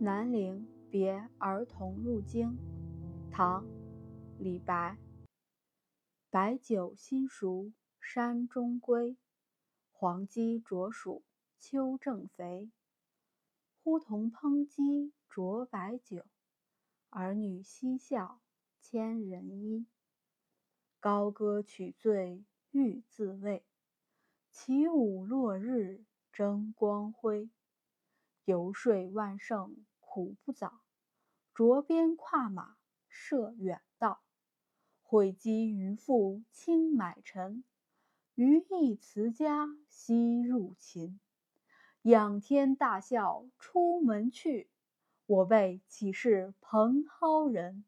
南陵别儿童入京，唐·李白。白酒新熟山中归，黄鸡啄黍秋正肥。呼童烹鸡啄白酒，儿女嬉笑千人衣。高歌取醉欲自慰，起舞落日争光辉。游说万乘苦不早，着鞭跨马涉远道。会稽渔父轻买臣，余亦辞家西入秦。仰天大笑出门去，我辈岂是蓬蒿人！